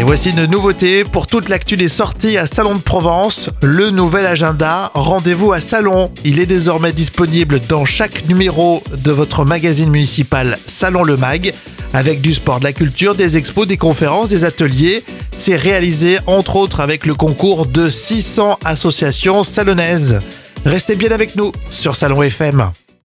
Et voici une nouveauté pour toute l'actu des sorties à Salon de Provence, le nouvel agenda Rendez-vous à Salon. Il est désormais disponible dans chaque numéro de votre magazine municipal Salon Le Mag, avec du sport, de la culture, des expos, des conférences, des ateliers. C'est réalisé entre autres avec le concours de 600 associations salonnaises. Restez bien avec nous sur Salon FM.